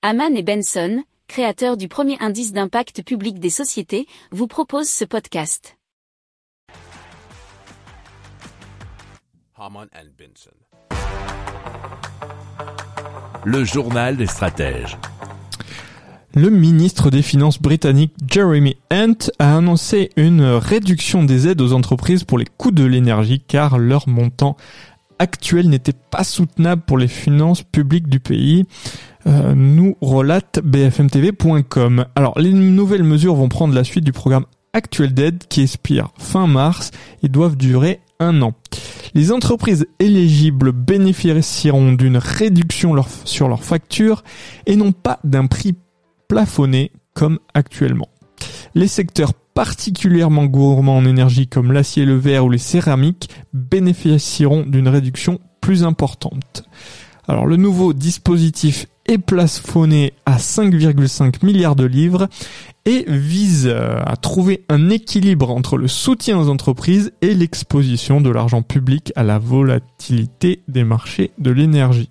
Haman et Benson, créateurs du premier indice d'impact public des sociétés, vous proposent ce podcast. Haman and Benson. Le journal des stratèges. Le ministre des Finances britannique Jeremy Hunt a annoncé une réduction des aides aux entreprises pour les coûts de l'énergie car leur montant actuel n'était pas soutenable pour les finances publiques du pays, euh, nous relate bfmtv.com. Alors les nouvelles mesures vont prendre la suite du programme actuel d'aide qui expire fin mars et doivent durer un an. Les entreprises éligibles bénéficieront d'une réduction sur leur facture et non pas d'un prix plafonné comme actuellement. Les secteurs particulièrement gourmands en énergie comme l'acier, le verre ou les céramiques bénéficieront d'une réduction plus importante. Alors le nouveau dispositif est plafonné à 5,5 milliards de livres et vise euh, à trouver un équilibre entre le soutien aux entreprises et l'exposition de l'argent public à la volatilité des marchés de l'énergie.